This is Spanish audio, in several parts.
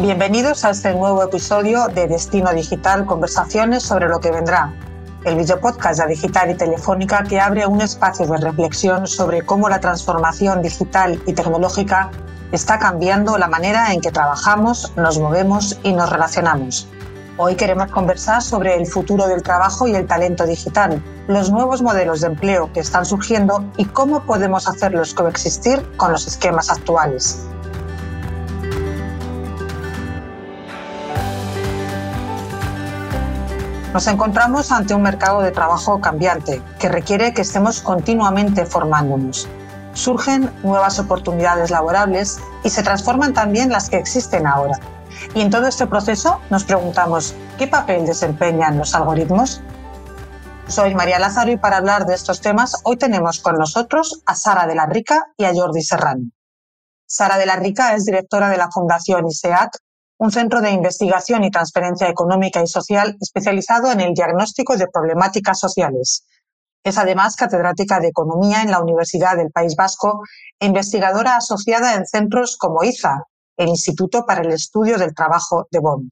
Bienvenidos a este nuevo episodio de Destino Digital, conversaciones sobre lo que vendrá. El videopodcast de Digital y Telefónica que abre un espacio de reflexión sobre cómo la transformación digital y tecnológica está cambiando la manera en que trabajamos, nos movemos y nos relacionamos. Hoy queremos conversar sobre el futuro del trabajo y el talento digital, los nuevos modelos de empleo que están surgiendo y cómo podemos hacerlos coexistir con los esquemas actuales. Nos encontramos ante un mercado de trabajo cambiante que requiere que estemos continuamente formándonos. Surgen nuevas oportunidades laborables y se transforman también las que existen ahora. Y en todo este proceso nos preguntamos, ¿qué papel desempeñan los algoritmos? Soy María Lázaro y para hablar de estos temas hoy tenemos con nosotros a Sara de la Rica y a Jordi Serrano. Sara de la Rica es directora de la Fundación ISEAC un centro de investigación y transferencia económica y social especializado en el diagnóstico de problemáticas sociales. Es además catedrática de Economía en la Universidad del País Vasco e investigadora asociada en centros como IZA, el Instituto para el Estudio del Trabajo de Bonn.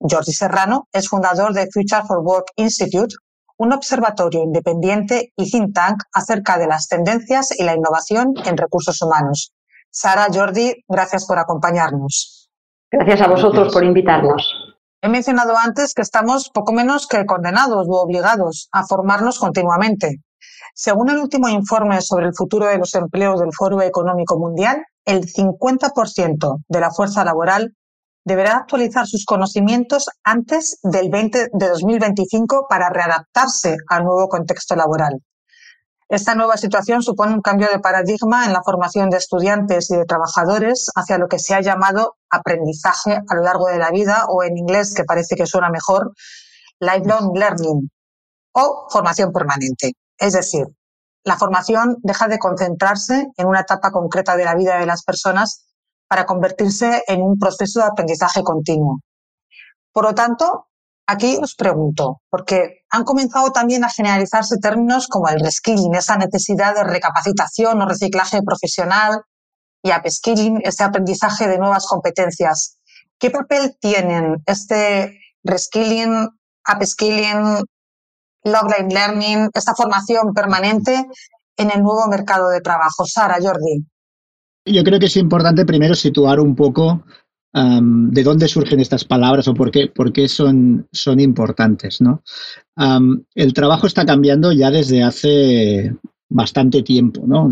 Jordi Serrano es fundador de Future for Work Institute, un observatorio independiente y think tank acerca de las tendencias y la innovación en recursos humanos. Sara, Jordi, gracias por acompañarnos. Gracias a vosotros por invitarnos. He mencionado antes que estamos poco menos que condenados u obligados a formarnos continuamente. Según el último informe sobre el futuro de los empleos del Foro Económico Mundial, el 50% de la fuerza laboral deberá actualizar sus conocimientos antes del 20 de 2025 para readaptarse al nuevo contexto laboral. Esta nueva situación supone un cambio de paradigma en la formación de estudiantes y de trabajadores hacia lo que se ha llamado aprendizaje a lo largo de la vida o en inglés, que parece que suena mejor, lifelong learning o formación permanente. Es decir, la formación deja de concentrarse en una etapa concreta de la vida de las personas para convertirse en un proceso de aprendizaje continuo. Por lo tanto, Aquí os pregunto, porque han comenzado también a generalizarse términos como el reskilling, esa necesidad de recapacitación o reciclaje profesional, y upskilling, ese aprendizaje de nuevas competencias. ¿Qué papel tienen este reskilling, upskilling, logline learning, esta formación permanente en el nuevo mercado de trabajo? Sara, Jordi. Yo creo que es importante primero situar un poco de dónde surgen estas palabras o por qué, por qué son, son importantes. el trabajo está cambiando ya desde hace bastante tiempo. ¿no?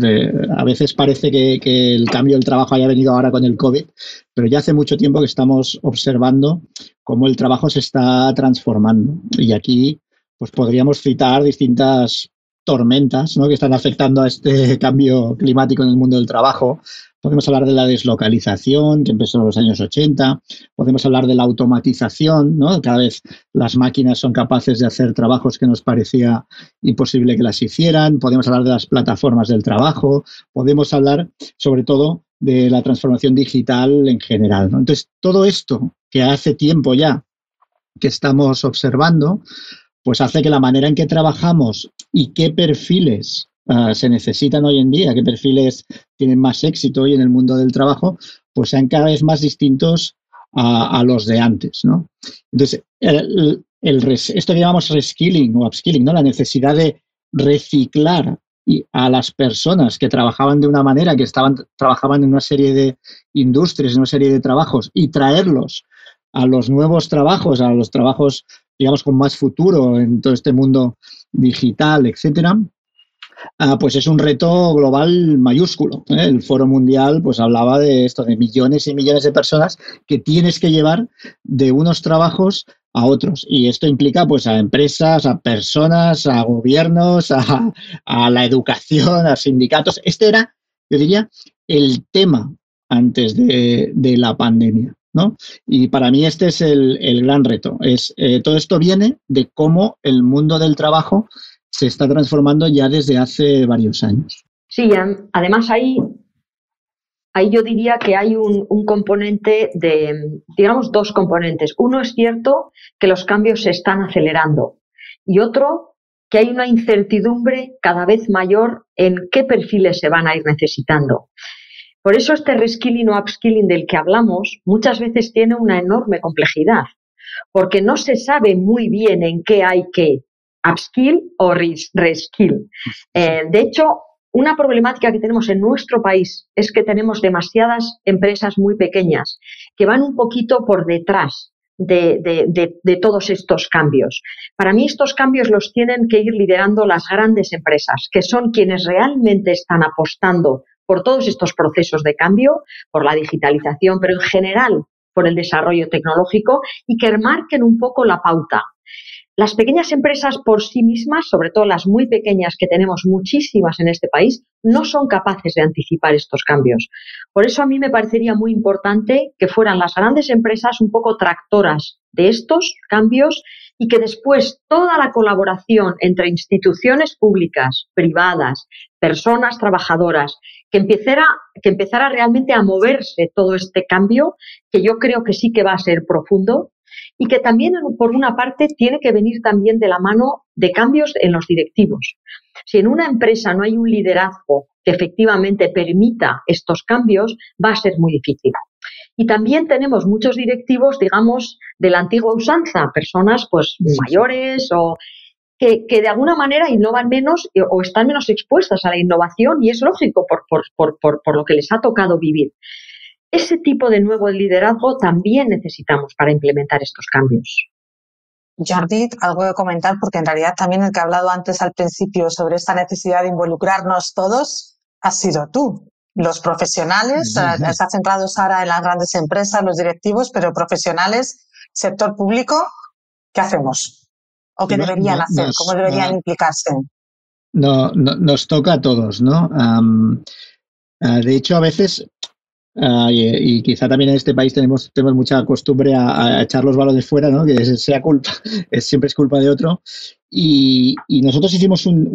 a veces parece que, que, el cambio del trabajo haya venido ahora con el COVID, pero ya hace mucho tiempo que estamos observando cómo el trabajo se está transformando. Y aquí pues podríamos citar distintas tormentas ¿no? que están afectando a este cambio climático en el mundo del trabajo, Podemos hablar de la deslocalización, que empezó en los años 80. Podemos hablar de la automatización, ¿no? Cada vez las máquinas son capaces de hacer trabajos que nos parecía imposible que las hicieran. Podemos hablar de las plataformas del trabajo. Podemos hablar, sobre todo, de la transformación digital en general. Entonces, todo esto que hace tiempo ya que estamos observando, pues hace que la manera en que trabajamos y qué perfiles Ah, se necesitan hoy en día, qué perfiles tienen más éxito hoy en el mundo del trabajo, pues sean cada vez más distintos a, los de antes, ¿no? Entonces, el, esto que llamamos reskilling o upskilling, ¿no? La necesidad de reciclar a las personas que trabajaban de una manera, que estaban, trabajaban en una serie de industrias, en una serie de trabajos, y traerlos a los nuevos trabajos, a los trabajos, digamos, con más futuro en todo este mundo digital, etcétera, Ah, pues es un reto global mayúsculo. ¿eh? El Foro Mundial pues hablaba de esto, de millones y millones de personas que tienes que llevar de unos trabajos a otros. Y esto implica pues a empresas, a personas, a gobiernos, a, la educación, a sindicatos. Este era, yo diría, el tema antes de, la pandemia. Y para mí este es el, gran reto. Es, eh, todo esto viene de cómo el mundo del trabajo se está transformando ya desde hace varios años. Sí, además ahí, ahí yo diría que hay un, componente de, digamos, dos componentes. Uno es cierto que los cambios se están acelerando y otro que hay una incertidumbre cada vez mayor en qué perfiles se van a ir necesitando. Por eso este reskilling o upskilling del que hablamos muchas veces tiene una enorme complejidad, porque no se sabe muy bien en qué hay que upskill o reskill. Eh, de hecho, una problemática que tenemos en nuestro país es que tenemos demasiadas empresas muy pequeñas que van un poquito por detrás de, todos estos cambios. Para mí estos cambios los tienen que ir liderando las grandes empresas, que son quienes realmente están apostando por todos estos procesos de cambio, por la digitalización, pero en general por el desarrollo tecnológico y que marquen un poco la pauta. Las pequeñas empresas por sí mismas, sobre todo las muy pequeñas que tenemos muchísimas en este país, no son capaces de anticipar estos cambios. Por eso a mí me parecería muy importante que fueran las grandes empresas un poco tractoras de estos cambios y que después toda la colaboración entre instituciones públicas, privadas, personas trabajadoras, que empezara, que empezara realmente a moverse todo este cambio, que yo creo que sí que va a ser profundo, y que también, por una parte, tiene que venir también de la mano de cambios en los directivos. Si en una empresa no hay un liderazgo que efectivamente permita estos cambios, va a ser muy difícil. Y también tenemos muchos directivos, digamos, de la antigua usanza, personas pues mayores o que, de alguna manera innovan menos o están menos expuestas a la innovación y es lógico por, por lo que les ha tocado vivir. Ese tipo de nuevo liderazgo también necesitamos para implementar estos cambios. Jordi, algo de comentar, porque en realidad también el que ha hablado antes al principio sobre esta necesidad de involucrarnos todos ha sido tú. Los profesionales, se ha centrado Sara en las grandes empresas, los directivos, pero profesionales, sector público, ¿qué hacemos? ¿O qué deberían hacer? ¿Cómo deberían implicarse? No, nos toca a todos, ¿no? Ah, de hecho, a veces Ah, y, quizá también en este país tenemos, tenemos mucha costumbre a, echar los balones fuera, ¿no? que sea culpa, es, siempre es culpa de otro. Y, nosotros hicimos un,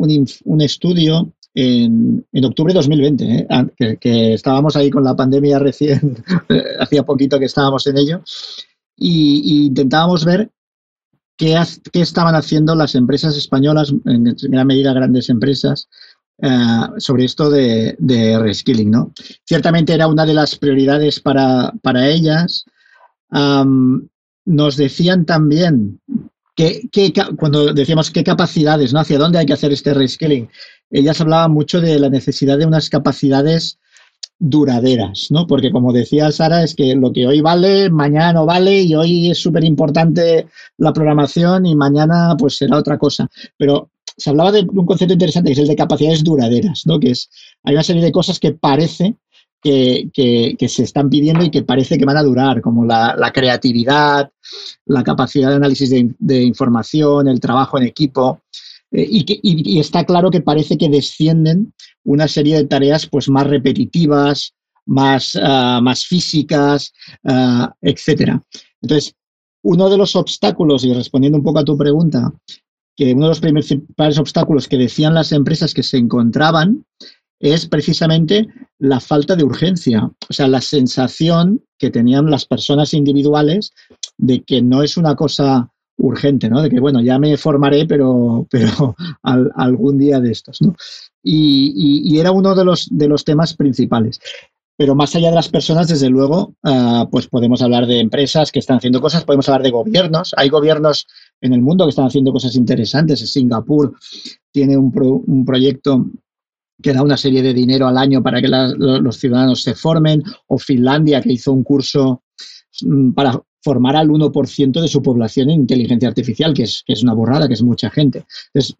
un, estudio en, en, octubre de 2020, ¿eh? ah, que, estábamos ahí con la pandemia recién, hacía poquito que estábamos en ello, y, intentábamos ver qué, qué, estaban haciendo las empresas españolas, en primera medida grandes empresas, eh, sobre esto de, reskilling. ¿no? Ciertamente era una de las prioridades para, ellas. nos decían también que, cuando decíamos qué capacidades, ¿no? hacia dónde hay que hacer este reskilling, ellas hablaban mucho de la necesidad de unas capacidades duraderas, ¿no? Porque como decía Sara, es que lo que hoy vale, mañana no vale y hoy es súper importante la programación y mañana pues será otra cosa. Pero se hablaba de un concepto interesante que es el de capacidades duraderas, ¿no? Que es, hay una serie de cosas que parece que, se están pidiendo y que parece que van a durar, como la, creatividad, la capacidad de análisis de, información, el trabajo en equipo. Eh, y, que, está claro que parece que descienden una serie de tareas pues, más repetitivas, más, ah, más físicas, uh, etcétera. Entonces, uno de los obstáculos, y respondiendo un poco a tu pregunta, que uno de los principales obstáculos que decían las empresas que se encontraban es precisamente la falta de urgencia, o sea, la sensación que tenían las personas individuales de que no es una cosa urgente, ¿no? De que, bueno, ya me formaré, pero, pero algún día de estos, ¿no? Y, era uno de los, de los temas principales. Pero más allá de las personas, desde luego, ah, pues podemos hablar de empresas que están haciendo cosas, podemos hablar de gobiernos. Hay gobiernos en el mundo que están haciendo cosas interesantes. Singapur tiene un, proyecto que da una serie de dinero al año para que los ciudadanos se formen, o Finlandia, que hizo un curso mm, para formar al 1% de su población en inteligencia artificial, que es, que es una burrada, que es mucha gente. Entonces,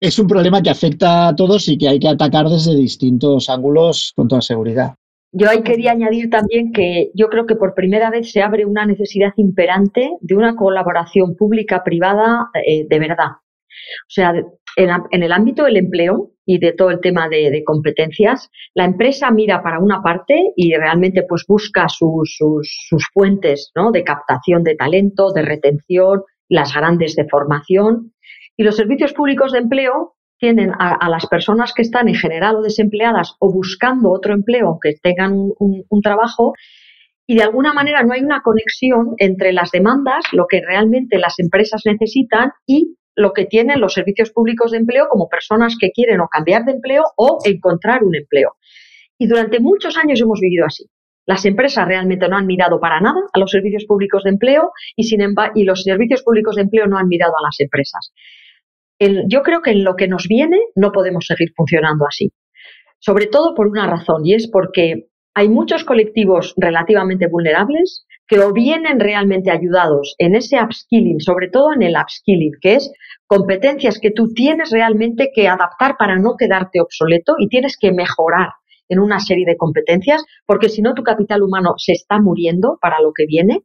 es un problema que afecta a todos y que hay que atacar desde distintos ángulos con toda seguridad. Yo ahí quería añadir también que yo creo que por primera vez se abre una necesidad imperante de una colaboración pública-privada eh, de verdad. O sea, en, el ámbito del empleo y de todo el tema de, competencias, la empresa mira para una parte y realmente pues busca sus, sus fuentes ¿no? de captación de talento, de retención, las grandes de formación. Y los servicios públicos de empleo a, las personas que están en general o desempleadas o buscando otro empleo, aunque tengan un, trabajo, y de alguna manera no hay una conexión entre las demandas, lo que realmente las empresas necesitan y lo que tienen los servicios públicos de empleo como personas que quieren o cambiar de empleo o encontrar un empleo. Y durante muchos años hemos vivido así. Las empresas realmente no han mirado para nada a los servicios públicos de empleo y, sin y los servicios públicos de empleo no han mirado a las empresas. Yo creo que en lo que nos viene no podemos seguir funcionando así. Sobre todo por una razón y es porque hay muchos colectivos relativamente vulnerables que o vienen realmente ayudados en ese upskilling, sobre todo en el upskilling, que es competencias que tú tienes realmente que adaptar para no quedarte obsoleto y tienes que mejorar en una serie de competencias, porque si no tu capital humano se está muriendo para lo que viene.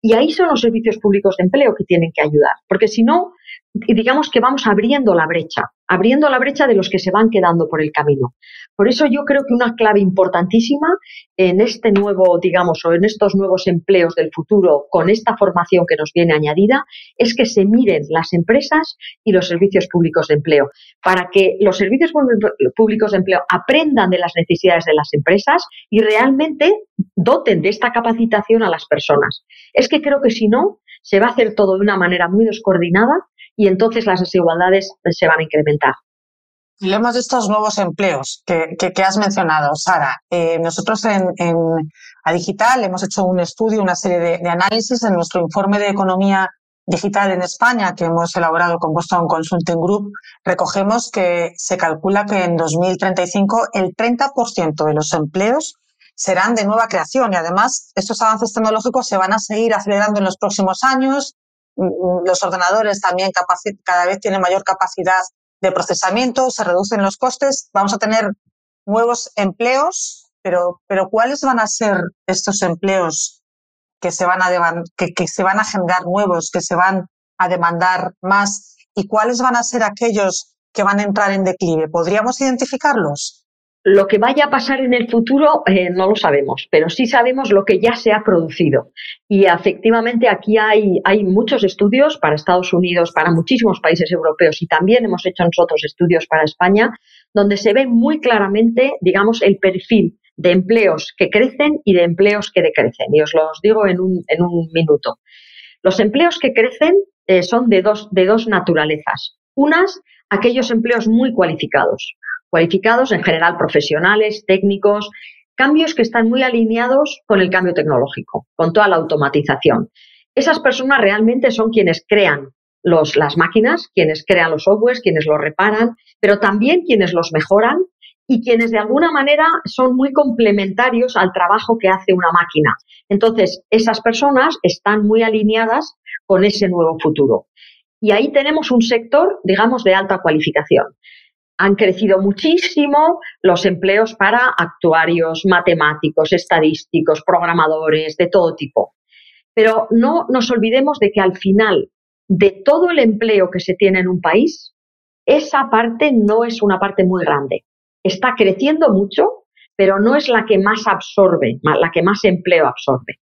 Y ahí son los servicios públicos de empleo que tienen que ayudar, porque si no, digamos que vamos abriendo la brecha abriendo la brecha de los que se van quedando por el camino. Por eso yo creo que una clave importantísima en este nuevo, digamos, o en estos nuevos empleos del futuro, con esta formación que nos viene añadida, es que se miren las empresas y los servicios públicos de empleo, para que los servicios públicos de empleo aprendan de las necesidades de las empresas y realmente doten de esta capacitación a las personas. Es que creo que si no, se va a hacer todo de una manera muy descoordinada y entonces las desigualdades se van a incrementar. Hablemos de estos nuevos empleos que, has mencionado, Sara. Eh, nosotros en, A Digital hemos hecho un estudio, una serie de, análisis en nuestro informe de economía digital en España que hemos elaborado con Boston Consulting Group. Recogemos que se calcula que en 2035 el 30% de los empleos serán de nueva creación y además estos avances tecnológicos se van a seguir acelerando en los próximos años los ordenadores también cada vez tienen mayor capacidad de procesamiento, se reducen los costes, vamos a tener nuevos empleos, pero, pero ¿cuáles van a ser estos empleos que se, van a que, que se van a generar nuevos, que se van a demandar más? ¿Y cuáles van a ser aquellos que van a entrar en declive? ¿Podríamos identificarlos? Lo que vaya a pasar en el futuro eh, no lo sabemos, pero sí sabemos lo que ya se ha producido. Y efectivamente aquí hay, muchos estudios para Estados Unidos, para muchísimos países europeos y también hemos hecho nosotros estudios para España, donde se ve muy claramente, digamos, el perfil de empleos que crecen y de empleos que decrecen. Y os los digo en un, en un minuto. Los empleos que crecen eh, son de dos, de dos naturalezas. Unas, aquellos empleos muy cualificados cualificados, en general profesionales, técnicos, cambios que están muy alineados con el cambio tecnológico, con toda la automatización. Esas personas realmente son quienes crean los, las máquinas, quienes crean los softwares, quienes los reparan, pero también quienes los mejoran y quienes de alguna manera son muy complementarios al trabajo que hace una máquina. Entonces, esas personas están muy alineadas con ese nuevo futuro. Y ahí tenemos un sector, digamos, de alta cualificación han crecido muchísimo los empleos para actuarios, matemáticos, estadísticos, programadores, de todo tipo. Pero no nos olvidemos de que al final de todo el empleo que se tiene en un país, esa parte no es una parte muy grande. Está creciendo mucho, pero no es la que más absorbe, la que más empleo absorbe.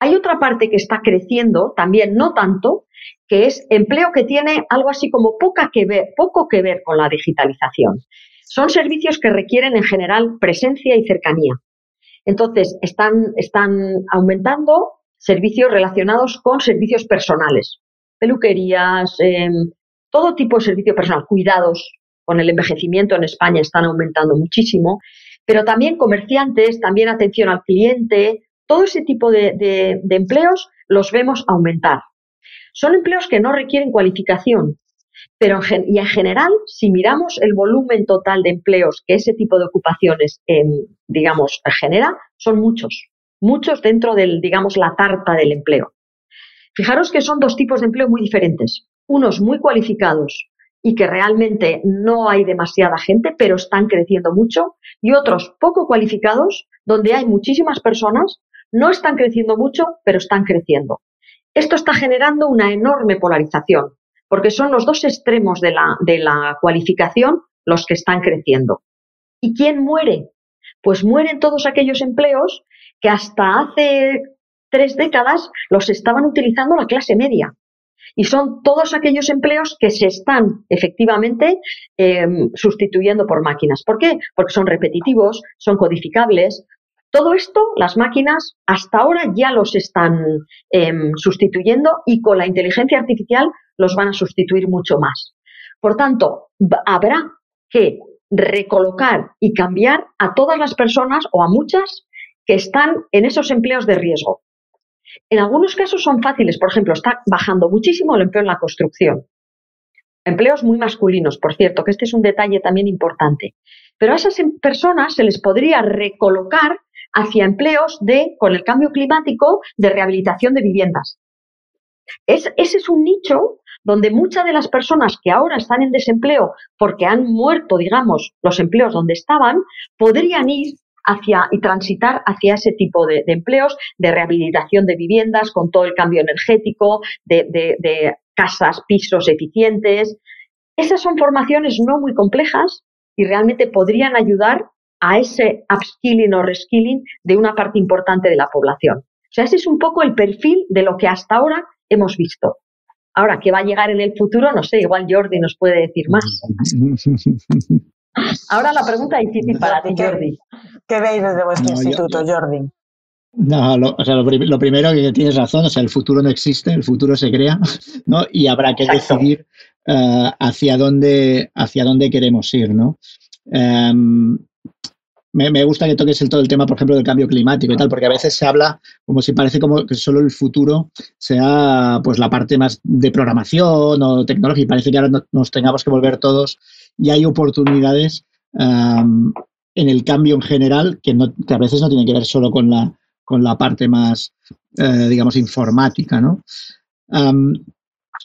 Hay otra parte que está creciendo, también no tanto, que es empleo que tiene algo así como poca que ver, poco que ver con la digitalización. Son servicios que requieren en general presencia y cercanía. Entonces, están, están aumentando servicios relacionados con servicios personales, peluquerías, em, todo tipo de servicio personal, cuidados. Con el envejecimiento en España están aumentando muchísimo, pero también comerciantes, también atención al cliente, todo ese tipo de empleos los vemos aumentar. Son empleos que no requieren cualificación, pero en, y en general, si miramos el volumen total de empleos que ese tipo de ocupaciones, digamos, genera, son muchos, muchos dentro del, digamos, la tarta del empleo. Fijaros que son dos tipos de empleo muy diferentes. Unos muy cualificados y que realmente no hay demasiada gente, pero están creciendo mucho, y otros poco cualificados, donde hay muchísimas personas, no están creciendo mucho, pero están creciendo. Esto está generando una enorme polarización, porque son los dos extremos de la, de la cualificación los que están creciendo. ¿Y quién muere? Pues mueren todos aquellos empleos que hasta hace tres décadas los estaban utilizando la clase media. Y son todos aquellos empleos que se están efectivamente em, sustituyendo por máquinas. ¿Por qué? Porque son repetitivos, son codificables, Todo esto, las máquinas hasta ahora ya los están em, sustituyendo y con la inteligencia artificial los van a sustituir mucho más. Por tanto, habrá que recolocar y cambiar a todas las personas o a muchas que están en esos empleos de riesgo. En algunos casos son fáciles, por ejemplo, está bajando muchísimo el empleo en la construcción. Empleos muy masculinos, por cierto, que este es un detalle también importante. Pero a esas em, personas se les podría recolocar hacia empleos de, con el cambio climático, de rehabilitación de viviendas. ese es un nicho donde muchas de las personas que ahora están en desempleo porque han muerto, digamos, los empleos donde estaban, podrían ir hacia y transitar hacia ese tipo de, empleos de rehabilitación de viviendas con todo el cambio energético, de, de casas, pisos eficientes. Esas son formaciones no muy complejas y realmente podrían ayudar a ese upskilling o reskilling de una parte importante de la población. O sea, ese es un poco el perfil de lo que hasta ahora hemos visto. Ahora, ¿qué va a llegar en el futuro? No sé, igual Jordi nos puede decir más. Ahora la pregunta difícil para ti, Jordi. ¿Qué veis desde vuestro instituto, Jordi? No, lo, o sea, lo, primero que tienes razón, o sea, el futuro no existe, el futuro se crea, ¿no? Y habrá que decidir eh, hacia dónde hacia dónde queremos ir, ¿no? Em, me, gusta que toques el, todo el tema, por ejemplo, del cambio climático y tal, porque a veces se habla como si parece como que solo el futuro sea pues la parte más de programación o tecnología y parece que ahora nos tengamos que volver todos y hay oportunidades en el cambio en general que, a veces no tiene que ver solo con la, con la parte más, eh, digamos, informática, ¿no?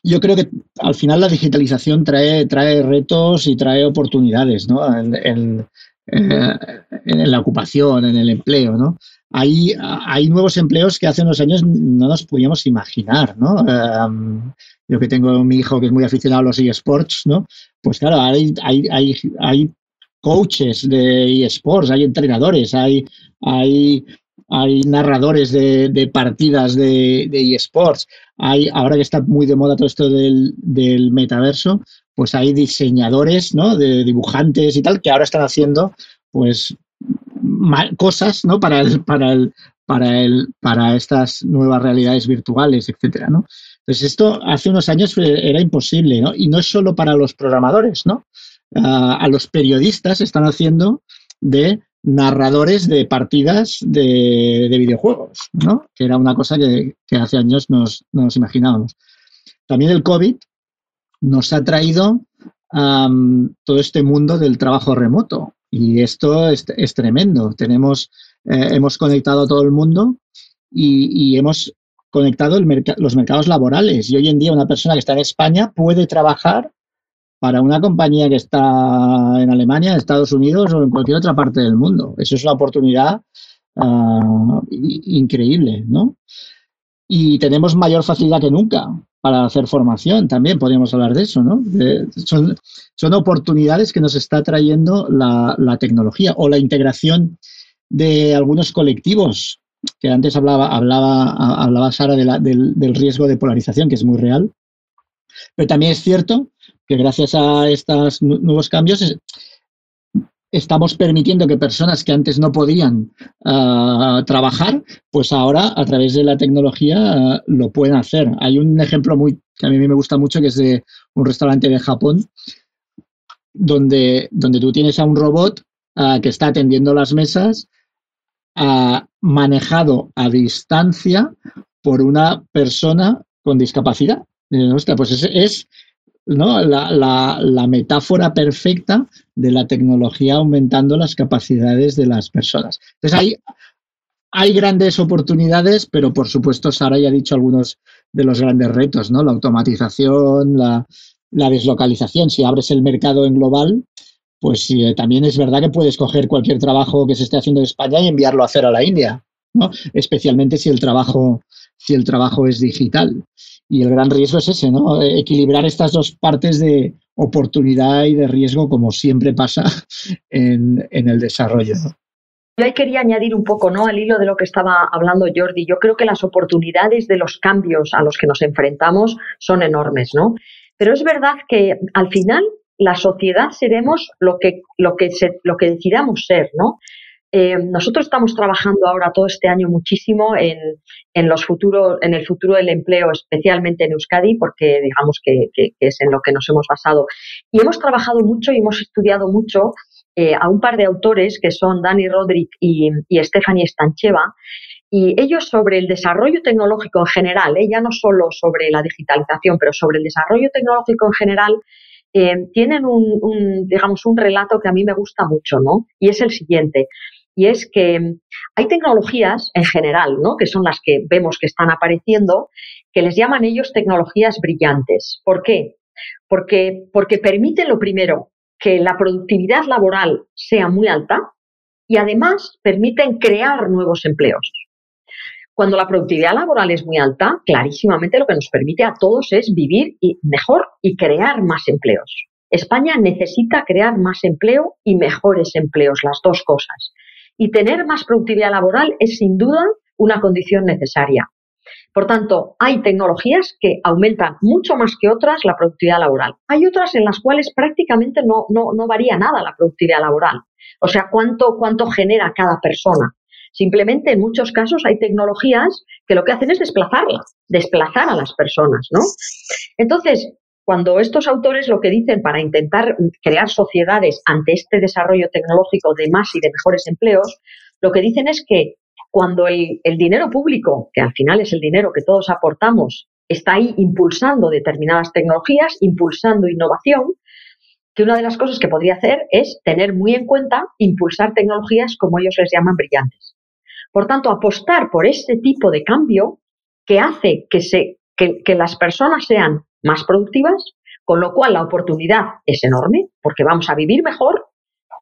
Yo creo que al final la digitalización trae, trae retos y trae oportunidades, ¿no? En, la ocupación, en el empleo, ¿no? Hay, hay nuevos empleos que hace unos años no nos podíamos imaginar, ¿no? Em, yo que tengo mi hijo que es muy aficionado a los eSports, ¿no? Pues claro, hay, hay, hay, hay coaches de eSports, hay entrenadores, hay, hay hay narradores de, partidas de, eSports, hay, ahora que está muy de moda todo esto del, metaverso, pues hay diseñadores, ¿no? De dibujantes y tal, que ahora están haciendo, pues, cosas, ¿no? Para el, para el, para el, para estas nuevas realidades virtuales, etcétera, ¿no? Entonces esto hace unos años era imposible, ¿no? Y no es solo para los programadores, ¿no? Ah, a los periodistas están haciendo de narradores de partidas de, videojuegos, ¿no? Que era una cosa que, hace años nos, nos, imaginábamos. También el COVID nos ha traído todo este mundo del trabajo remoto y esto es, tremendo. Eh, hemos conectado a todo el mundo y, hemos conectado los mercados laborales y hoy en día una persona que está en España puede trabajar para una compañía que está en Alemania, en Estados Unidos o en cualquier otra parte del mundo. Eso es una oportunidad ah, increíble, ¿no? Y tenemos mayor facilidad que nunca para hacer formación, también podríamos hablar de eso, ¿no? son, son, oportunidades que nos está trayendo la, tecnología o la integración de algunos colectivos, que antes hablaba, hablaba, hablaba Sara del, del riesgo de polarización, que es muy real. Pero también es cierto que gracias a estos nuevos cambios estamos permitiendo que personas que antes no podían ah, trabajar, pues ahora a través de la tecnología ah, lo pueden hacer. Hay un ejemplo muy que a mí me gusta mucho que es de un restaurante de Japón donde, donde tú tienes a un robot ah, que está atendiendo las mesas manejado a distancia por una persona con discapacidad. pues es, es ¿no? La, metáfora perfecta de la tecnología aumentando las capacidades de las personas. Entonces, hay, hay grandes oportunidades, pero por supuesto, Sara ya ha dicho algunos de los grandes retos, ¿no? La automatización, la, deslocalización. Si abres el mercado en global, pues eh, también es verdad que puedes coger cualquier trabajo que se esté haciendo en España y enviarlo a hacer a la India, ¿no? Especialmente si el trabajo, si el trabajo es digital. Y el gran riesgo es ese, ¿no? Equilibrar estas dos partes de oportunidad y de riesgo, como siempre pasa en, el desarrollo. Yo ahí quería añadir un poco, ¿no? Al hilo de lo que estaba hablando Jordi. Yo creo que las oportunidades de los cambios a los que nos enfrentamos son enormes, ¿no? Pero es verdad que al final la sociedad seremos lo que, lo que, lo que decidamos ser, ¿no? Eh, nosotros estamos trabajando ahora todo este año muchísimo en, los futuros, en el futuro del empleo, especialmente en Euskadi, porque digamos que, es en lo que nos hemos basado. Y hemos trabajado mucho y hemos estudiado mucho eh, a un par de autores que son Dani Rodrik y, y Stephanie Stancheva, y ellos sobre el desarrollo tecnológico en general, ¿eh? ya no solo sobre la digitalización, pero sobre el desarrollo tecnológico en general, tienen un, digamos, un relato que a mí me gusta mucho, ¿no? Y es el siguiente. Y es que hay tecnologías en general, ¿no? Que son las que vemos que están apareciendo, que les llaman ellos tecnologías brillantes. ¿Por qué? Porque, porque permiten lo primero, que la productividad laboral sea muy alta y además permiten crear nuevos empleos. Cuando la productividad laboral es muy alta, clarísimamente lo que nos permite a todos es vivir mejor y crear más empleos. España necesita crear más empleo y mejores empleos, las dos cosas. Y tener más productividad laboral es sin duda una condición necesaria. Por tanto, hay tecnologías que aumentan mucho más que otras la productividad laboral. Hay otras en las cuales prácticamente no, no, varía nada la productividad laboral. O sea, cuánto, cuánto genera cada persona. Simplemente en muchos casos hay tecnologías que lo que hacen es desplazarlas, desplazar a las personas, ¿no? Entonces, cuando estos autores lo que dicen para intentar crear sociedades ante este desarrollo tecnológico de más y de mejores empleos, lo que dicen es que cuando el, dinero público, que al final es el dinero que todos aportamos, está ahí impulsando determinadas tecnologías, impulsando innovación, que una de las cosas que podría hacer es tener muy en cuenta impulsar tecnologías como ellos les llaman brillantes. Por tanto, apostar por este tipo de cambio que hace que, se, que, las personas sean más productivas, con lo cual la oportunidad es enorme, porque vamos a vivir mejor,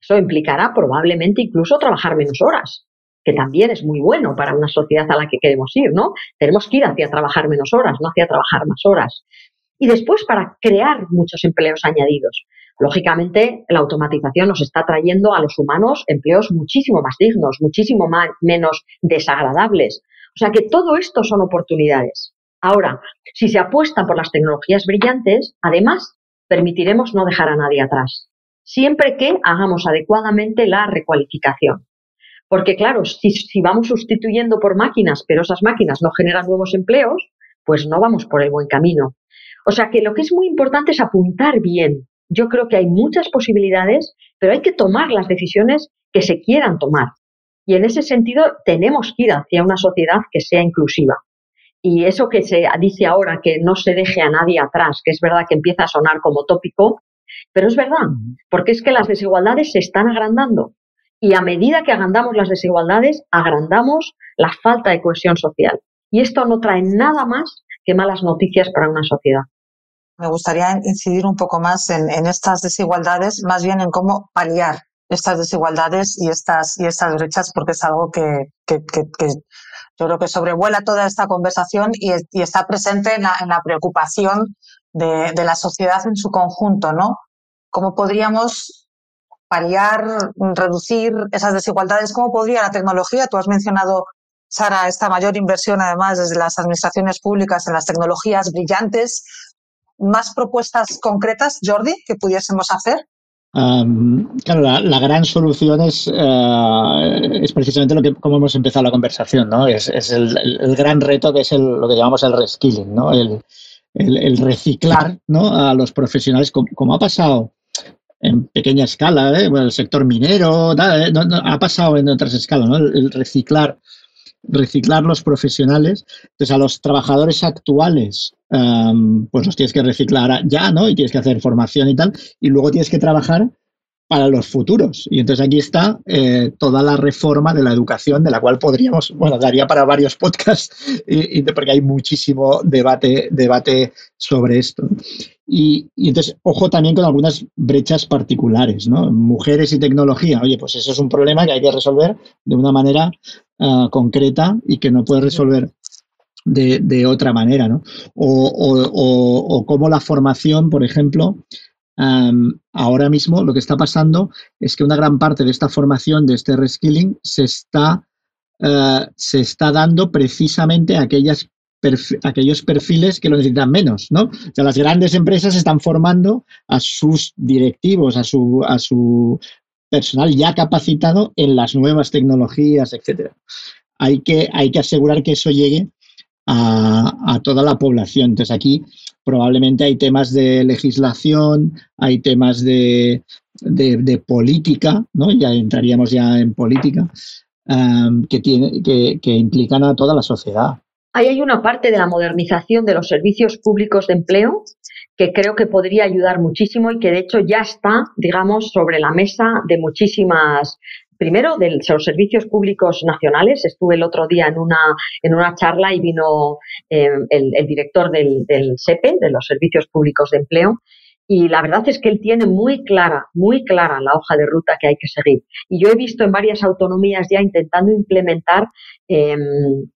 eso implicará probablemente incluso trabajar menos horas, que también es muy bueno para una sociedad a la que queremos ir, ¿no? Tenemos que ir hacia trabajar menos horas, no hacia trabajar más horas. Y después para crear muchos empleos añadidos. Lógicamente, la automatización nos está trayendo a los humanos empleos muchísimo más dignos, muchísimo menos desagradables. O sea que todo esto son oportunidades. Ahora, si se apuesta por las tecnologías brillantes, además, permitiremos no dejar a nadie atrás, siempre que hagamos adecuadamente la recualificación. Porque claro, si, si vamos sustituyendo por máquinas, pero esas máquinas no generan nuevos empleos, pues no vamos por el buen camino. O sea que lo que es muy importante es apuntar bien yo creo que hay muchas posibilidades, pero hay que tomar las decisiones que se quieran tomar. Y en ese sentido tenemos que ir hacia una sociedad que sea inclusiva. Y eso que se dice ahora, que no se deje a nadie atrás, que es verdad que empieza a sonar como tópico, pero es verdad, porque es que las desigualdades se están agrandando. Y a medida que agrandamos las desigualdades, agrandamos la falta de cohesión social. Y esto no trae nada más que malas noticias para una sociedad me gustaría incidir un poco más en, estas desigualdades, más bien en cómo paliar estas desigualdades y estas, y estas brechas, porque es algo que, yo creo que sobrevuela toda esta conversación y, está presente en la, preocupación de, la sociedad en su conjunto, ¿no? ¿Cómo podríamos paliar, reducir esas desigualdades? ¿Cómo podría la tecnología? Tú has mencionado, Sara, esta mayor inversión, además, desde las administraciones públicas en las tecnologías brillantes más propuestas concretas, Jordi, que pudiésemos hacer? Claro, la, gran solución es, eh, es precisamente lo que como hemos empezado la conversación, ¿no? Es, el, gran reto que es lo que llamamos el reskilling, ¿no? El, reciclar ¿no? a los profesionales, como, ha pasado en pequeña escala, ¿eh? el sector minero, ¿eh? ha pasado en otras escalas, ¿no? el reciclar reciclar los profesionales. Entonces, a los trabajadores actuales, pues los tienes que reciclar ya, ¿no? Y tienes que hacer formación y tal. Y luego tienes que trabajar para los futuros. Y entonces aquí está eh, toda la reforma de la educación, de la cual podríamos, bueno, daría para varios podcasts, y, porque hay muchísimo debate, debate sobre esto. Y, entonces, ojo también con algunas brechas particulares, ¿no? Mujeres y tecnología, oye, pues eso es un problema que hay que resolver de una manera ah, concreta y que no puede resolver de, otra manera, ¿no? O, o, cómo la formación, por ejemplo, ahora mismo lo que está pasando es que una gran parte de esta formación, de este reskilling, se está, eh, se está dando precisamente a aquellas aquellos perfiles que lo necesitan menos, ¿no? O sea, las grandes empresas están formando a sus directivos, a su, a su personal ya capacitado en las nuevas tecnologías, etcétera. Hay que, hay que asegurar que eso llegue a, toda la población. Entonces aquí probablemente hay temas de legislación, hay temas de, política, ¿no? Ya entraríamos ya en política, um, que, tiene, que, que implican a toda la sociedad. Ahí hay una parte de la modernización de los servicios públicos de empleo que creo que podría ayudar muchísimo y que de hecho ya está, digamos, sobre la mesa de muchísimas primero de los servicios públicos nacionales. Estuve el otro día en una, en una charla y vino eh, el, director del, del SEPE, de los Servicios Públicos de Empleo, y la verdad es que él tiene muy clara, muy clara la hoja de ruta que hay que seguir. Y yo he visto en varias autonomías ya intentando implementar, em,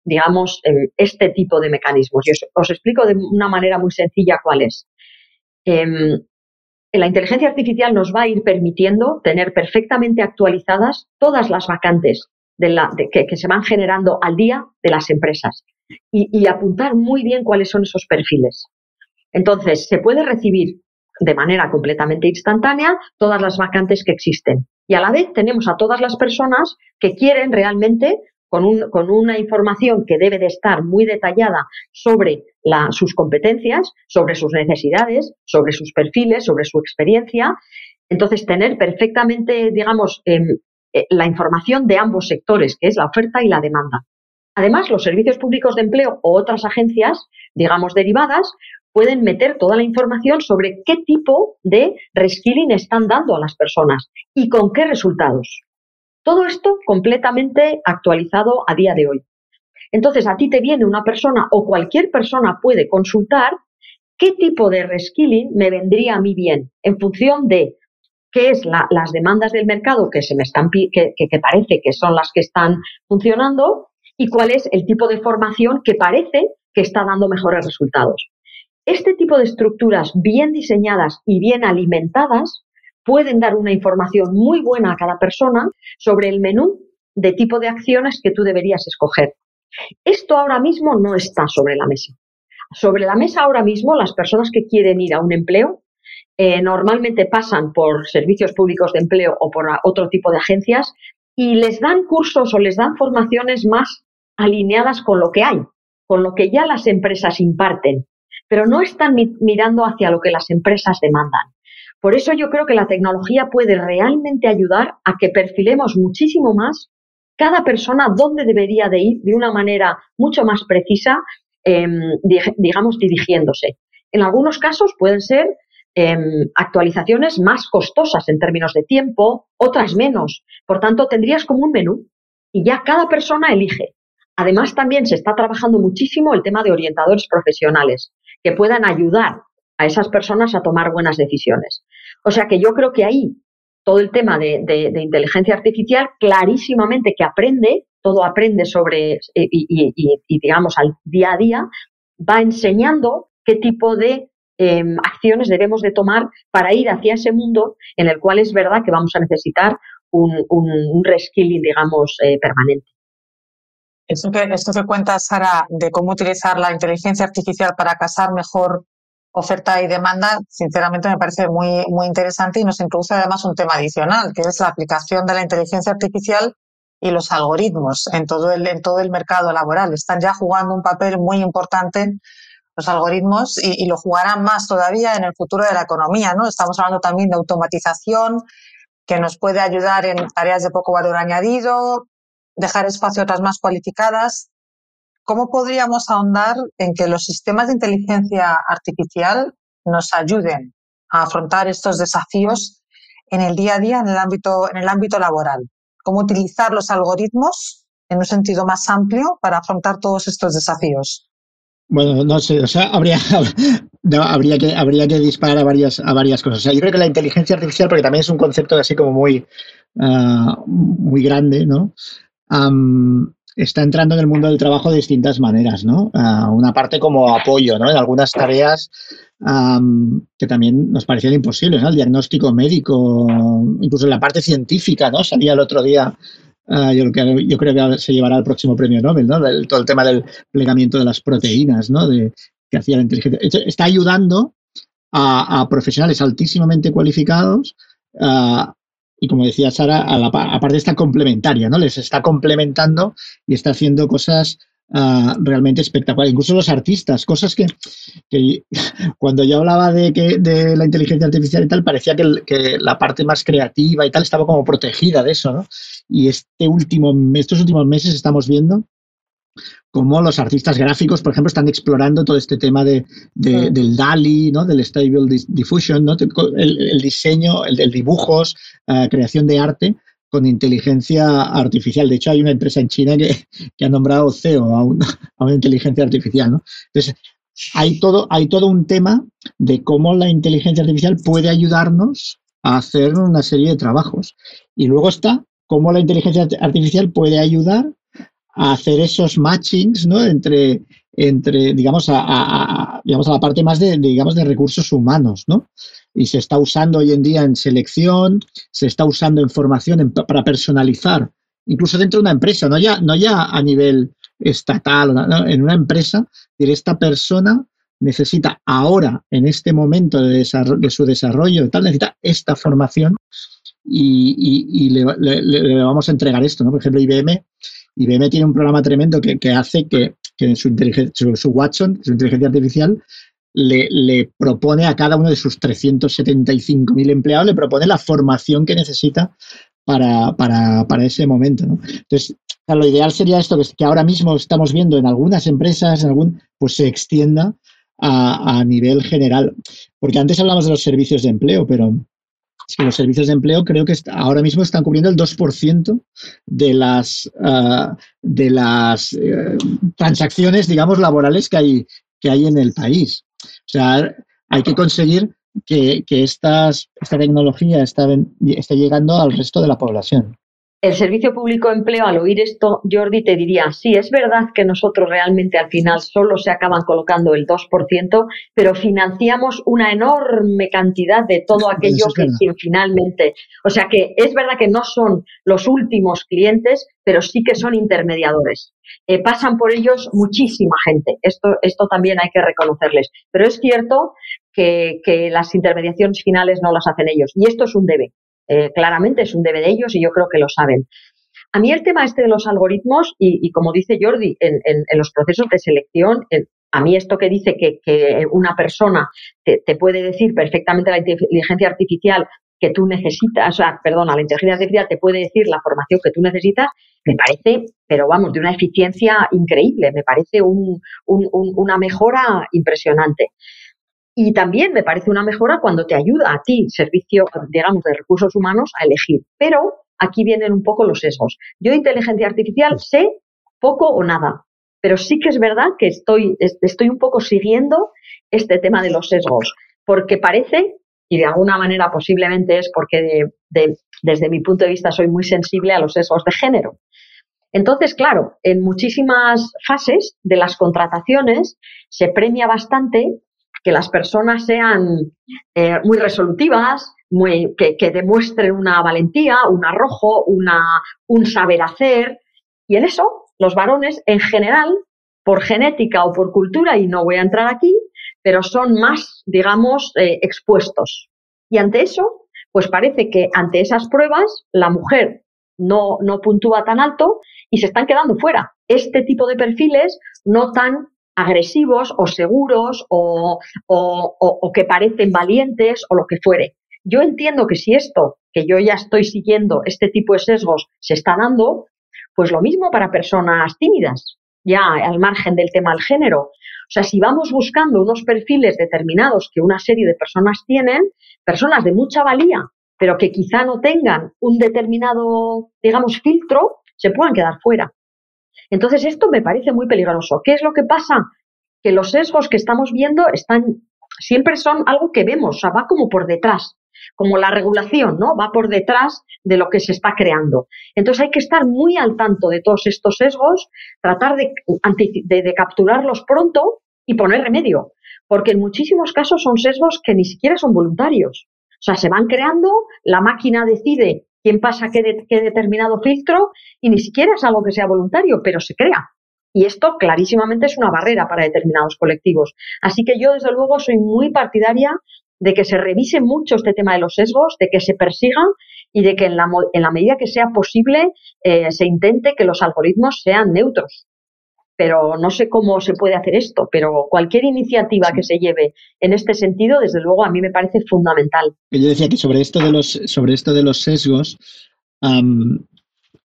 digamos, em, este tipo de mecanismos. Y os, explico de una manera muy sencilla cuál es. Em, la inteligencia artificial nos va a ir permitiendo tener perfectamente actualizadas todas las vacantes que, se van generando al día de las empresas y apuntar muy bien cuáles son esos perfiles. Entonces, se puede recibir de manera completamente instantánea todas las vacantes que existen. Y a la vez tenemos a todas las personas que quieren realmente, con, una información que debe de estar muy detallada sobre sus competencias, sobre sus necesidades, sobre sus perfiles, sobre su experiencia, entonces tener perfectamente, digamos, em, eh, la información de ambos sectores, que es la oferta y la demanda. Además, los servicios públicos de empleo o otras agencias, digamos, derivadas, pueden meter toda la información sobre qué tipo de reskilling están dando a las personas y con qué resultados. Todo esto completamente actualizado a día de hoy. Entonces, a ti te viene una persona o cualquier persona puede consultar qué tipo de reskilling me vendría a mí bien en función de qué es las demandas del mercado que se me están que, que parece que son las que están funcionando y cuál es el tipo de formación que parece que está dando mejores resultados. Este tipo de estructuras bien diseñadas y bien alimentadas pueden dar una información muy buena a cada persona sobre el menú de tipo de acciones que tú deberías escoger. Esto ahora mismo no está sobre la mesa. Sobre la mesa ahora mismo las personas que quieren ir a un empleo eh, normalmente pasan por servicios públicos de empleo o por otro tipo de agencias y les dan cursos o les dan formaciones más alineadas con lo que hay, con lo que ya las empresas imparten pero no están mirando hacia lo que las empresas demandan. Por eso yo creo que la tecnología puede realmente ayudar a que perfilemos muchísimo más cada persona dónde debería de ir de una manera mucho más precisa, em, digamos, dirigiéndose. En algunos casos pueden ser em, actualizaciones más costosas en términos de tiempo, otras menos. Por tanto, tendrías como un menú y ya cada persona elige. Además, también se está trabajando muchísimo el tema de orientadores profesionales que puedan ayudar a esas personas a tomar buenas decisiones. O sea que yo creo que ahí todo el tema de, inteligencia artificial clarísimamente que aprende, todo aprende sobre y, digamos al día a día, va enseñando qué tipo de em, acciones debemos de tomar para ir hacia ese mundo en el cual es verdad que vamos a necesitar un, un, reskilling, digamos, eh, permanente. Esto que, que cuenta Sara de cómo utilizar la inteligencia artificial para casar mejor oferta y demanda, sinceramente me parece muy, muy interesante y nos introduce además un tema adicional, que es la aplicación de la inteligencia artificial y los algoritmos en todo el, en todo el mercado laboral. Están ya jugando un papel muy importante los algoritmos y, lo jugarán más todavía en el futuro de la economía, ¿no? Estamos hablando también de automatización que nos puede ayudar en tareas de poco valor añadido, dejar espacio a otras más cualificadas. ¿Cómo podríamos ahondar en que los sistemas de inteligencia artificial nos ayuden a afrontar estos desafíos en el día a día en el ámbito, en el ámbito laboral? ¿Cómo utilizar los algoritmos en un sentido más amplio para afrontar todos estos desafíos? Bueno, no sé, o sea, habría, habría, que, habría que disparar a varias, a varias cosas. O sea, yo creo que la inteligencia artificial, porque también es un concepto así como muy, ah, muy grande, ¿no? Está entrando en el mundo del trabajo de distintas maneras, ¿no? una parte como apoyo, ¿no? En algunas tareas que también nos parecían imposibles, ¿no? El diagnóstico médico, incluso en la parte científica, ¿no? Salía el otro día, ah, yo, creo que se llevará el próximo premio Nobel, ¿no? todo el tema del plegamiento de las proteínas, ¿no? De, que hacía la inteligencia. Está ayudando a, profesionales altísimamente cualificados y como decía Sara, a la, aparte está complementaria, ¿no? Les está complementando y está haciendo cosas ah, realmente espectaculares. Incluso los artistas, cosas que, cuando yo hablaba de, que, de la inteligencia artificial y tal, parecía que, que, la parte más creativa y tal estaba como protegida de eso, ¿no? Y este último, estos últimos meses estamos viendo cómo los artistas gráficos, por ejemplo, están explorando todo este tema de, del DALI, ¿no? del Stable Diffusion, ¿no? el, diseño, el, dibujos, uh, creación de arte con inteligencia artificial. De hecho, hay una empresa en China que, que ha nombrado CEO a, a, una inteligencia artificial. ¿no? Entonces, hay todo, hay todo un tema de cómo la inteligencia artificial puede ayudarnos a hacer una serie de trabajos. Y luego está cómo la inteligencia artificial puede ayudar a hacer esos matchings ¿no? entre, entre digamos, a, digamos, a la parte más de, digamos, de recursos humanos. ¿no? Y se está usando hoy en día en selección, se está usando en formación para personalizar, incluso dentro de una empresa, no ya, no ya a nivel estatal, en una empresa, esta persona necesita ahora, en este momento de, de su desarrollo, tal, necesita esta formación y, le, le, vamos a entregar esto. ¿no? Por ejemplo, IBM IBM tiene un programa tremendo que, hace que, su, Watson, su inteligencia artificial, le, propone a cada uno de sus 375.000 empleados, le propone la formación que necesita para, ese momento. Entonces, lo ideal sería esto que, ahora mismo estamos viendo en algunas empresas, en algún, pues se extienda a, a nivel general. Porque antes hablamos de los servicios de empleo, pero los servicios de empleo creo que ahora mismo están cubriendo el 2% de las, ah, de las eh, transacciones, digamos, laborales que hay, que hay en el país. O sea, hay que conseguir que, estas, esta tecnología esté llegando al resto de la población el Servicio Público de Empleo, al oír esto, Jordi te diría, sí, es verdad que nosotros realmente al final solo se acaban colocando el 2%, pero financiamos una enorme cantidad de todo aquello que, finalmente, o sea que es verdad que no son los últimos clientes, pero sí que son intermediadores. Eh, pasan por ellos muchísima gente. Esto, esto también hay que reconocerles. Pero es cierto que, que las intermediaciones finales no las hacen ellos. Y esto es un debe. Eh, claramente es un debe de ellos y yo creo que lo saben. A mí el tema este de los algoritmos y, como dice Jordi, en, los procesos de selección, a mí esto que dice que, una persona te, puede decir perfectamente la inteligencia artificial que tú necesitas, o sea, perdona, la inteligencia artificial te puede decir la formación que tú necesitas, me parece, pero vamos, de una eficiencia increíble, me parece una mejora impresionante. Y también me parece una mejora cuando te ayuda a ti, servicio, digamos, de recursos humanos, a elegir. Pero aquí vienen un poco los sesgos. Yo de inteligencia artificial sé poco o nada, pero sí que es verdad que estoy, estoy un poco siguiendo este tema de los sesgos, porque parece, y de alguna manera posiblemente es porque desde mi punto de vista soy muy sensible a los sesgos de género. Entonces, claro, en muchísimas fases de las contrataciones se premia bastante que las personas sean eh, muy resolutivas, que, demuestren una valentía, un arrojo, un saber hacer. Y en eso, los varones en general, por genética o por cultura, y no voy a entrar aquí, pero son más, digamos, eh, expuestos. Y ante eso, pues parece que ante esas pruebas la mujer no, no puntúa tan alto y se están quedando fuera. Este tipo de perfiles no tan agresivos o seguros o, o, que parecen valientes o lo que fuere. Yo entiendo que si esto, que yo ya estoy siguiendo, este tipo de sesgos se está dando, pues lo mismo para personas tímidas, ya al margen del tema del género. O sea, si vamos buscando unos perfiles determinados que una serie de personas tienen, personas de mucha valía, pero que quizá no tengan un determinado, digamos, filtro, se puedan quedar fuera. Entonces, esto me parece muy peligroso. ¿Qué es lo que pasa? Que los sesgos que estamos viendo están, siempre son algo que vemos, o sea, va como por detrás, como la regulación, ¿no? Va por detrás de lo que se está creando. Entonces hay que estar muy al tanto de todos estos sesgos, tratar de, de capturarlos pronto y poner remedio, porque en muchísimos casos son sesgos que ni siquiera son voluntarios. O sea, se van creando, la máquina decide quién pasa qué, determinado filtro y ni siquiera es algo que sea voluntario, pero se crea. Y esto clarísimamente es una barrera para determinados colectivos. Así que yo, desde luego, soy muy partidaria de que se revise mucho este tema de los sesgos, de que se persigan y de que en la, en la medida que sea posible eh, se intente que los algoritmos sean neutros. Pero no sé cómo se puede hacer esto, pero cualquier iniciativa que se lleve en este sentido, desde luego, a mí me parece fundamental. Yo decía que sobre esto de los, sobre esto de los sesgos,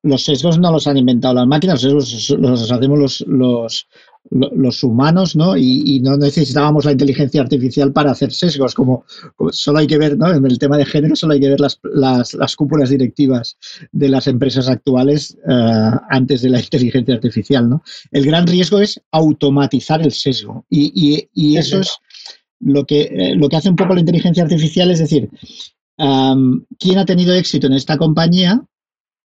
los sesgos no los han inventado las máquinas, los sesgos los hacemos los, los, los humanos, ¿no? Y, no necesitábamos la inteligencia artificial para hacer sesgos, como, solo hay que ver, ¿no? En el tema de género solo hay que ver las, las, cúpulas directivas de las empresas actuales eh, antes de la inteligencia artificial, ¿no? El gran riesgo es automatizar el sesgo y, y, eso es lo que, eh, lo que hace un poco la inteligencia artificial, es decir, ¿quién ha tenido éxito en esta compañía?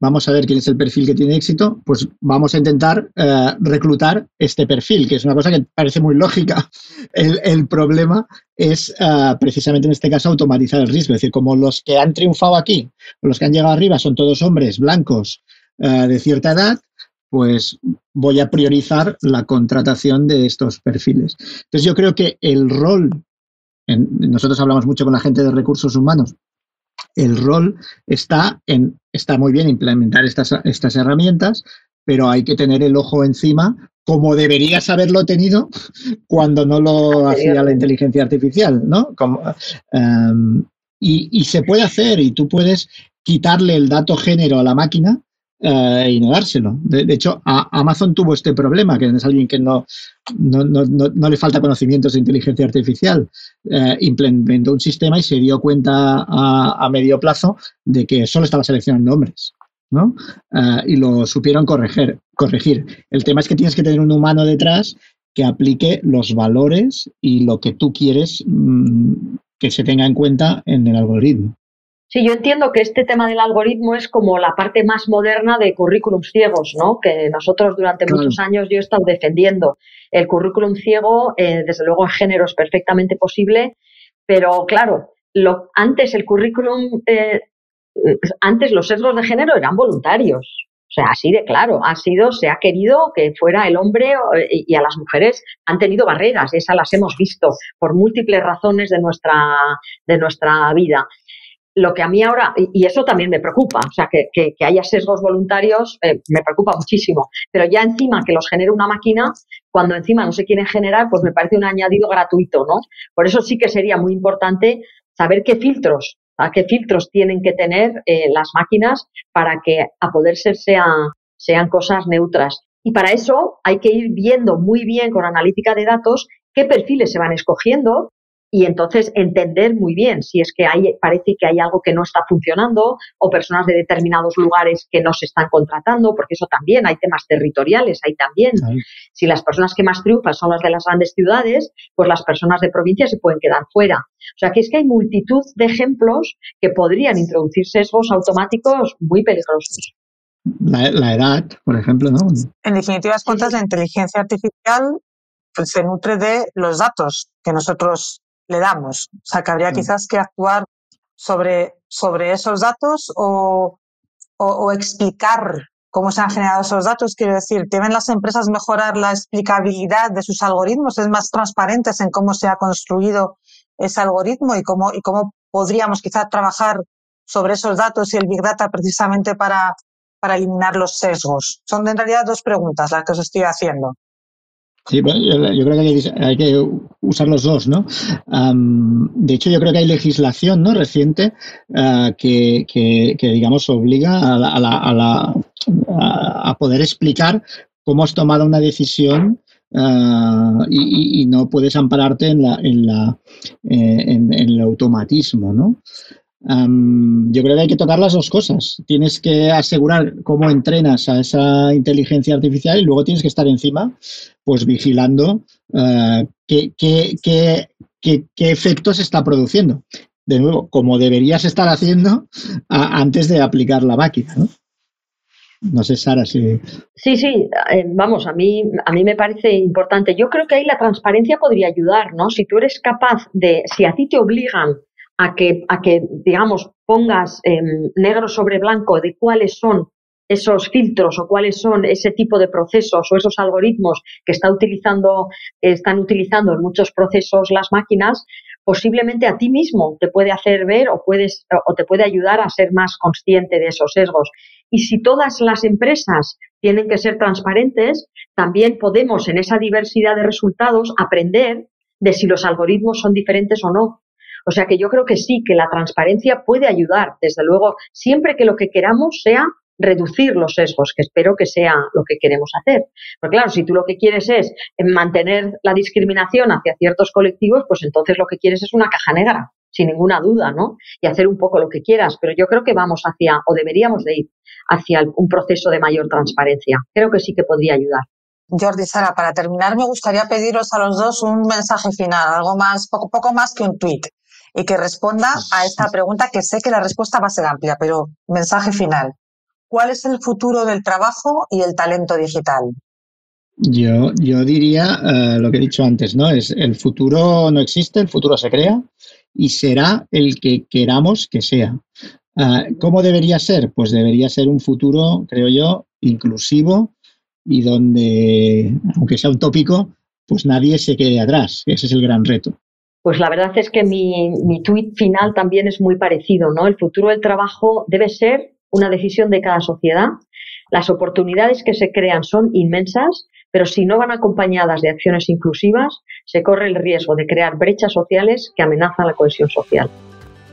Vamos a ver quién es el perfil que tiene éxito, pues vamos a intentar eh, reclutar este perfil, que es una cosa que parece muy lógica. El, problema es eh, precisamente en este caso automatizar el riesgo, es decir, como los que han triunfado aquí, los que han llegado arriba son todos hombres blancos eh, de cierta edad, pues voy a priorizar la contratación de estos perfiles. Entonces yo creo que el rol, nosotros hablamos mucho con la gente de recursos humanos, el rol está en, está muy bien implementar estas, estas herramientas, pero hay que tener el ojo encima como deberías haberlo tenido cuando no lo hacía la inteligencia artificial, ¿no? Em, y, se puede hacer y tú puedes quitarle el dato género a la máquina eh, y no. De, hecho, Amazon tuvo este problema, que es alguien que no, no, le falta conocimientos de inteligencia artificial. Eh, implementó un sistema y se dio cuenta a, medio plazo de que solo estaba seleccionando hombres. ¿no? Eh, y lo supieron corregir, corregir. El tema es que tienes que tener un humano detrás que aplique los valores y lo que tú quieres mm, que se tenga en cuenta en el algoritmo. Sí, yo entiendo que este tema del algoritmo es como la parte más moderna de currículum ciegos, ¿no? Que nosotros durante muchos años yo he estado defendiendo. El currículum ciego, eh, desde luego en género es perfectamente posible, pero claro, lo, antes el currículum, eh, antes los sesgos de género eran voluntarios. O sea, así de claro, ha sido, se ha querido que fuera el hombre eh, y a las mujeres han tenido barreras, esas las hemos visto por múltiples razones de nuestra, de nuestra vida lo que a mí ahora, y eso también me preocupa, o sea, que, que, haya sesgos voluntarios eh, me preocupa muchísimo, pero ya encima que los genere una máquina, cuando encima no se quieren generar, pues me parece un añadido gratuito, ¿no? Por eso sí que sería muy importante saber qué filtros, qué filtros tienen que tener eh, las máquinas para que a poder ser sean cosas neutras. Y para eso hay que ir viendo muy bien con analítica de datos qué perfiles se van escogiendo y entonces entender muy bien si es que hay, parece que hay algo que no está funcionando o personas de determinados lugares que no se están contratando, porque eso también hay temas territoriales, hay también. Si las personas que más triunfan son las de las grandes ciudades, pues las personas de provincia se pueden quedar fuera. O sea que es que hay multitud de ejemplos que podrían introducir sesgos automáticos muy peligrosos. La, edad, por ejemplo, ¿no? En definitivas cuentas, la inteligencia artificial pues, se nutre de los datos que nosotros le damos. O sea, que habría mm. quizás que actuar sobre, sobre esos datos o, o, explicar cómo se han generado esos datos. Quiero decir, ¿deben las empresas mejorar la explicabilidad de sus algoritmos? ¿Es más transparentes en cómo se ha construido ese algoritmo y cómo, y cómo podríamos quizás trabajar sobre esos datos y el Big Data precisamente para, para eliminar los sesgos? Son en realidad dos preguntas las que os estoy haciendo. Sí, yo creo que hay, que usar los dos, ¿no? de hecho, yo creo que hay legislación ¿no? reciente ah, que, digamos, obliga a, a, poder explicar cómo has tomado una decisión ah, y, no puedes ampararte en, la, en, la, eh, en el automatismo, ¿no? Yo creo que hay que tocar las dos cosas. Tienes que asegurar cómo entrenas a esa inteligencia artificial y luego tienes que estar encima, pues vigilando uh, qué, qué, qué, qué, efectos está produciendo. De nuevo, como deberías estar haciendo antes de aplicar la máquina. ¿no? No sé, Sara, si. Sí, sí, eh, vamos, a mí, a mí me parece importante. Yo creo que ahí la transparencia podría ayudar, ¿no? Si tú eres capaz de, si a ti te obligan a que, a que digamos, pongas em, negro sobre blanco de cuáles son esos filtros o cuáles son ese tipo de procesos o esos algoritmos que está utilizando, están utilizando en muchos procesos las máquinas, posiblemente a ti mismo te puede hacer ver o, puedes, o te puede ayudar a ser más consciente de esos sesgos. Y si todas las empresas tienen que ser transparentes, también podemos en esa diversidad de resultados aprender de si los algoritmos son diferentes o no. O sea que yo creo que sí, que la transparencia puede ayudar, desde luego, siempre que lo que queramos sea reducir los sesgos, que espero que sea lo que queremos hacer. Porque claro, si tú lo que quieres es mantener la discriminación hacia ciertos colectivos, pues entonces lo que quieres es una caja negra, sin ninguna duda, ¿no? Y hacer un poco lo que quieras, pero yo creo que vamos hacia, o deberíamos de ir hacia un proceso de mayor transparencia. Creo que sí que podría ayudar. Jordi, Sara, para terminar me gustaría pediros a los dos un mensaje final, algo más, poco, poco más que un tweet, y que responda a esta pregunta que sé que la respuesta va a ser amplia, pero mensaje final. ¿Cuál es el futuro del trabajo y el talento digital? Yo, yo diría eh, lo que he dicho antes, ¿no? Es el futuro no existe, el futuro se crea y será el que queramos que sea. Eh, ¿Cómo debería ser? Pues debería ser un futuro, creo yo, inclusivo y donde, aunque sea un tópico, pues nadie se quede atrás. Ese es el gran reto. Pues la verdad es que mi, mi tuit final también es muy parecido, ¿no? El futuro del trabajo debe ser una decisión de cada sociedad. Las oportunidades que se crean son inmensas, pero si no van acompañadas de acciones inclusivas, se corre el riesgo de crear brechas sociales que amenazan la cohesión social.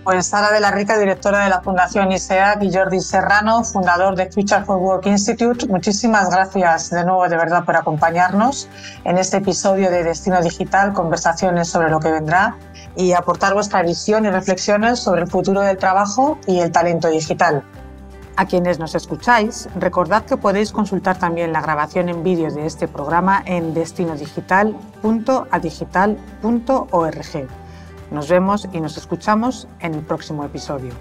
Pues Sara de la Rica, directora de la Fundación ISEAC, y Jordi Serrano, fundador de Future for Work Institute, muchísimas gracias de nuevo de verdad por acompañarnos en este episodio de Destino Digital, conversaciones sobre lo que vendrá y aportar vuestra visión y reflexiones sobre el futuro del trabajo y el talento digital. A quienes nos escucháis, recordad que podéis consultar también la grabación en vídeo de este programa en destinodigital.adigital.org. Nos vemos y nos escuchamos en el próximo episodio.